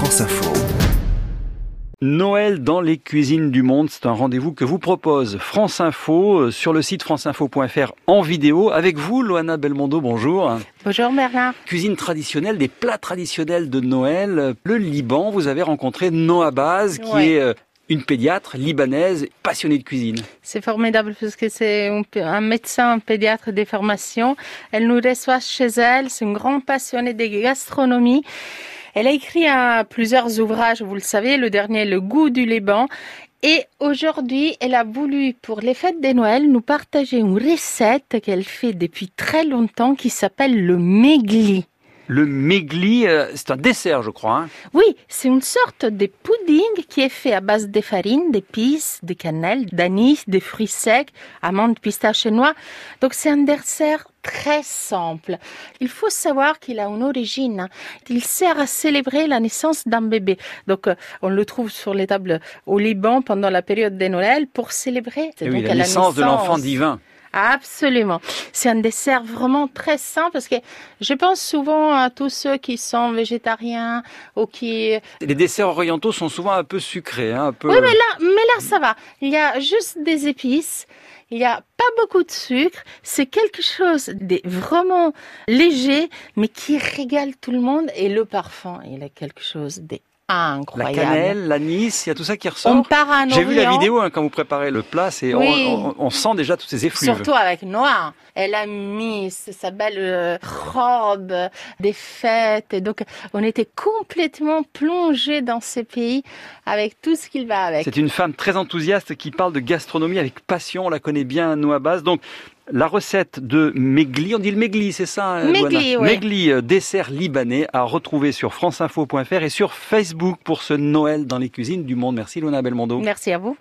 France Info. Noël dans les cuisines du monde, c'est un rendez-vous que vous propose France Info euh, sur le site franceinfo.fr en vidéo. Avec vous, Loana Belmondo, bonjour. Bonjour Bernard. Cuisine traditionnelle, des plats traditionnels de Noël. Le Liban, vous avez rencontré Noah Baz, qui Ouais. est euh, une pédiatre libanaise passionnée de cuisine. C'est formidable parce que c'est un, un médecin, un pédiatre des formations. Elle nous reçoit chez elle. C'est une grande passionnée de gastronomie. Elle a écrit plusieurs ouvrages, vous le savez. Le dernier, Le goût du Liban. Et aujourd'hui, elle a voulu, pour les fêtes de Noël, nous partager une recette qu'elle fait depuis très longtemps qui s'appelle le megli. Le megli, euh, c'est un dessert, je crois. hein. Oui, c'est une sorte de pudding qui est fait à base de farine, d'épices, de cannelle, d'anis, de fruits secs, amandes, pistaches et noix. Donc c'est un dessert très simple. Il faut savoir qu'il a une origine. Il sert à célébrer la naissance d'un bébé. Donc euh, on le trouve sur les tables au Liban pendant la période de Noël pour célébrer Eh oui, donc, la naissance de l'enfant divin. Absolument. C'est un dessert vraiment très simple parce que je pense souvent à tous ceux qui sont végétariens ou qui... Les desserts orientaux sont souvent un peu sucrés, hein, un peu. Oui, mais là, mais là, ça va. Il y a juste des épices. Il n'y a pas beaucoup de sucre. C'est quelque chose de vraiment léger, mais qui régale tout le monde. Et le parfum, il est quelque chose La d'incroyable. cannelle, l'anis, il y a tout ça qui ressort. On part à un J'ai vu la vidéo hein, quand vous préparez le plat, c'est Oui. on, on- on sent déjà tous ces effluves. Surtout avec Noah. Elle a mis sa belle euh, robe des fêtes. Et donc, on était complètement plongé dans ces pays avec tout ce qu'il va avec. C'est une femme très enthousiaste qui parle de gastronomie avec passion. On la connaît bien, Noah Baz. Donc, la recette de megli, on dit le megli, c'est ça euh, Megli, ouais. Megli, euh, dessert libanais, à retrouver sur franceinfo.fr et sur Facebook pour ce Noël dans les cuisines du monde. Merci, Luana Belmondo. Merci à vous.